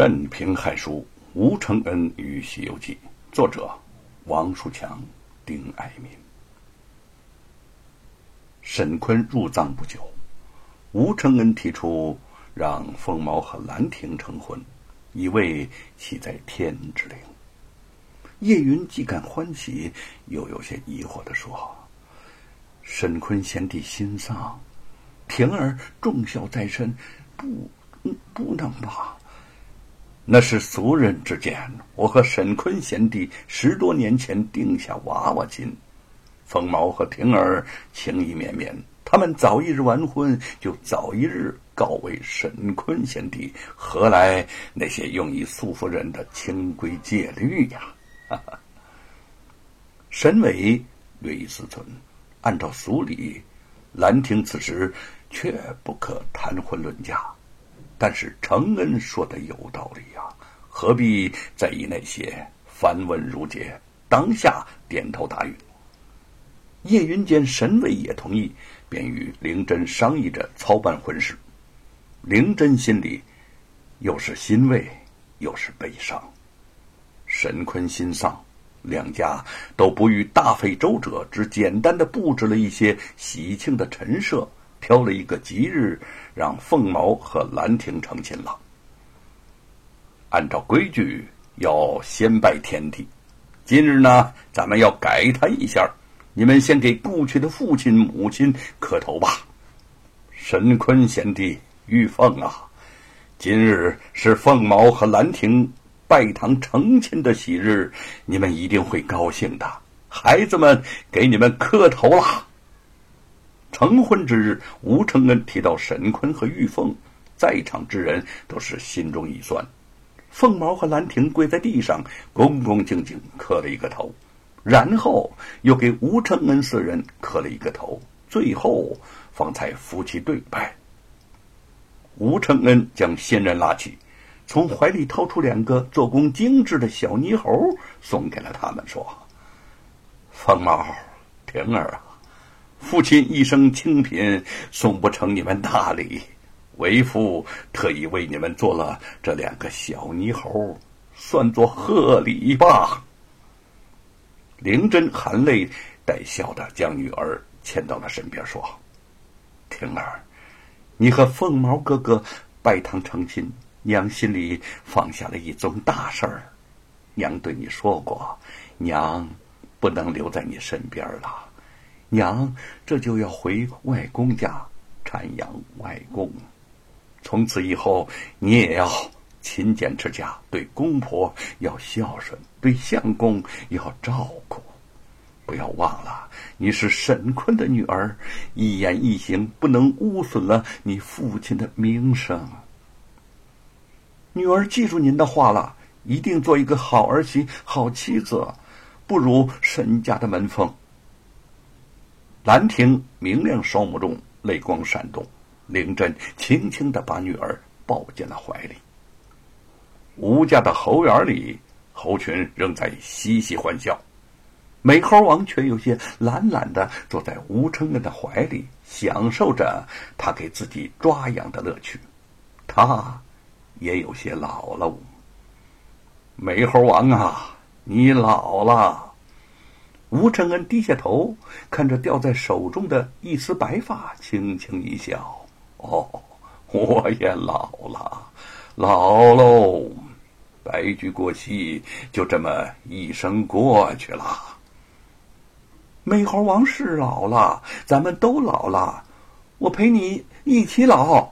镇平海书吴承恩与《西游记》，作者王树强、丁爱民。沈坤入藏不久，吴承恩提出让凤毛和兰亭成婚，以为其在天之灵。叶云既感欢喜，又有些疑惑的说：“沈坤贤弟心丧，婷儿重孝在身，不，不能吧？”那是俗人之见。我和沈坤贤弟十多年前定下娃娃亲，凤毛和婷儿情意绵绵，他们早一日完婚，就早一日告慰沈坤贤弟，何来那些用以束缚人的清规戒律呀？沈伟略一思忖，按照俗理，兰亭此时却不可谈婚论嫁。但是承恩说的有道理呀，何必在意那些繁文缛节？当下点头答应。叶云见沈伟也同意，便与灵真商议着操办婚事。灵真心里又是欣慰，又是悲伤。沈坤心丧，两家都不欲大费周折，只简单的布置了一些喜庆的陈设。挑了一个吉日，让凤毛和兰亭成亲了。按照规矩，要先拜天地。今日呢，咱们要改他一下，你们先给故去的父亲母亲磕头吧。神坤贤弟，玉凤啊，今日是凤毛和兰亭拜堂成亲的喜日，你们一定会高兴的。孩子们，给你们磕头啦。成婚之日，吴承恩提到沈坤和玉凤，在场之人都是心中一酸。凤毛和兰亭跪在地上，恭恭敬敬磕了一个头，然后又给吴承恩四人磕了一个头，最后方才夫妻对拜。吴承恩将仙人拉起，从怀里掏出两个做工精致的小泥猴，送给了他们，说：“凤毛，婷儿啊。”父亲一生清贫，送不成你们大礼，为父特意为你们做了这两个小泥猴，算作贺礼吧。灵真含泪带笑的将女儿牵到了身边，说：“婷儿，你和凤毛哥哥拜堂成亲，娘心里放下了一宗大事儿。娘对你说过，娘不能留在你身边了。”娘，这就要回外公家赡养外公。从此以后，你也要勤俭持家，对公婆要孝顺，对相公要照顾。不要忘了，你是沈坤的女儿，一言一行不能污损了你父亲的名声。女儿记住您的话了，一定做一个好儿媳、好妻子，不辱沈家的门风。兰亭明亮双目中泪光闪动，灵真轻轻的把女儿抱进了怀里。吴家的猴园里，猴群仍在嬉戏欢笑，美猴王却有些懒懒的坐在吴承恩的怀里，享受着他给自己抓痒的乐趣。他也有些老了。美猴王啊，你老了。吴承恩低下头，看着掉在手中的一丝白发，轻轻一笑：“哦，我也老了，老喽。白驹过隙，就这么一生过去了。美猴王是老了，咱们都老了，我陪你一起老。”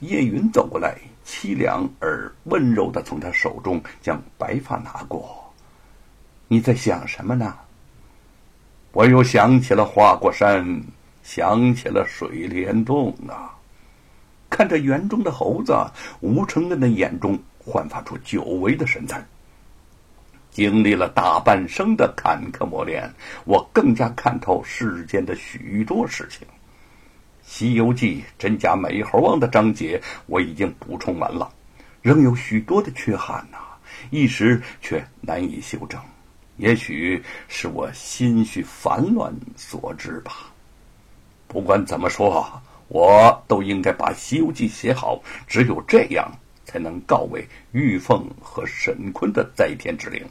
叶云走过来，凄凉而温柔的从他手中将白发拿过。“你在想什么呢？”我又想起了花果山，想起了水帘洞啊！看着园中的猴子，吴承恩的眼中焕发出久违的神采。经历了大半生的坎坷磨练，我更加看透世间的许多事情。《西游记》真假美猴王的章节我已经补充完了，仍有许多的缺憾呐，一时却难以修正。也许是我心绪烦乱所致吧。不管怎么说，我都应该把《西游记》写好。只有这样，才能告慰玉凤和沈坤的在天之灵。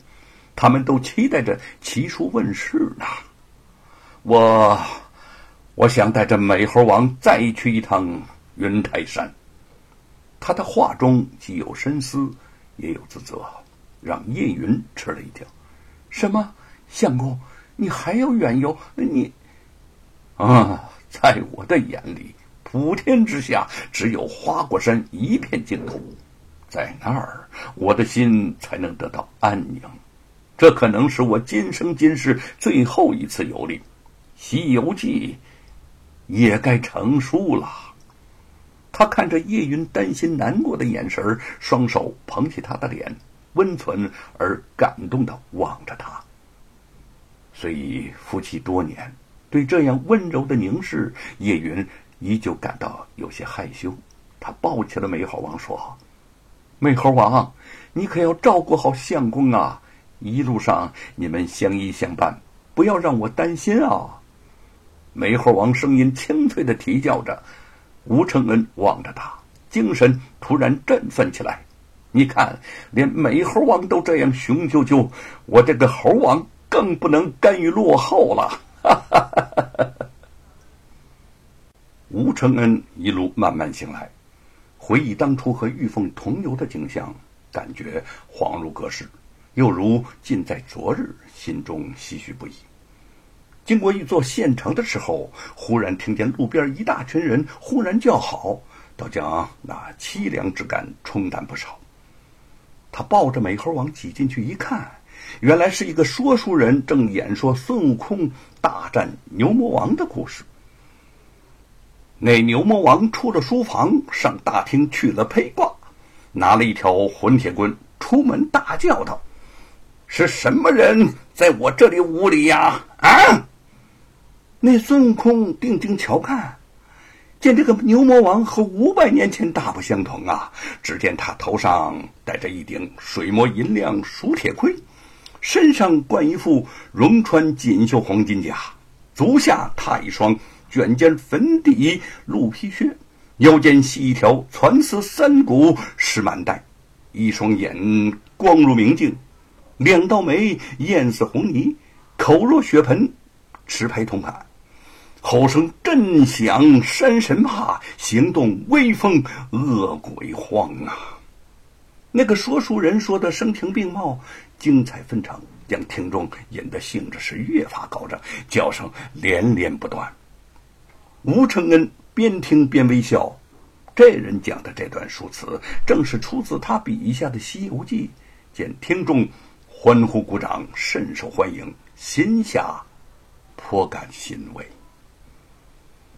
他们都期待着奇书问世呢。我，我想带着美猴王再去一趟云台山。他的话中既有深思，也有自责，让叶云吃了一惊。什么，相公，你还要远游？你，啊，在我的眼里，普天之下只有花果山一片净土，在那儿，我的心才能得到安宁。这可能是我今生今世最后一次游历。《西游记》也该成书了。他看着叶云担心难过的眼神，双手捧起他的脸，温存而感动的望着他。虽已夫妻多年，对这样温柔的凝视，叶云依旧感到有些害羞。他抱起了美猴王，说：“美猴王，你可要照顾好相公啊！一路上你们相依相伴，不要让我担心啊！”美猴王声音清脆的啼叫着，吴承恩望着他，精神突然振奋起来。你看，连美猴王都这样雄赳赳，我这个猴王更不能甘于落后了。哈哈！吴承恩一路慢慢醒来，回忆当初和玉凤同游的景象，感觉恍如隔世，又如近在昨日，心中唏嘘不已。经过一座县城的时候，忽然听见路边一大群人忽然叫好，倒将那凄凉之感冲淡不少。他抱着美猴王挤进去一看，原来是一个说书人正演说孙悟空大战牛魔王的故事。那牛魔王出了书房，上大厅去了披挂，拿了一条混铁棍，出门大叫道：“是什么人在我这里无礼呀？啊！”那孙悟空定睛瞧看，见这个牛魔王和五百年前大不相同啊！只见他头上戴着一顶水磨银亮熟铁盔，身上冠一副融穿锦绣黄金甲，足下踏一双卷尖粉底鹿皮靴，腰间系一条蚕丝三股石满带，一双眼光如明镜，两道眉艳似红泥，口若血盆，持拍铜盘。吼声震响山神怕，行动威风恶鬼慌啊！那个说书人说的声情并茂，精彩纷呈，将听众引得兴致是越发高涨，叫声连连不断。吴承恩边听边微笑，这人讲的这段书词，正是出自他笔下的《西游记》。见听众欢呼鼓掌，甚受欢迎，心下颇感欣慰。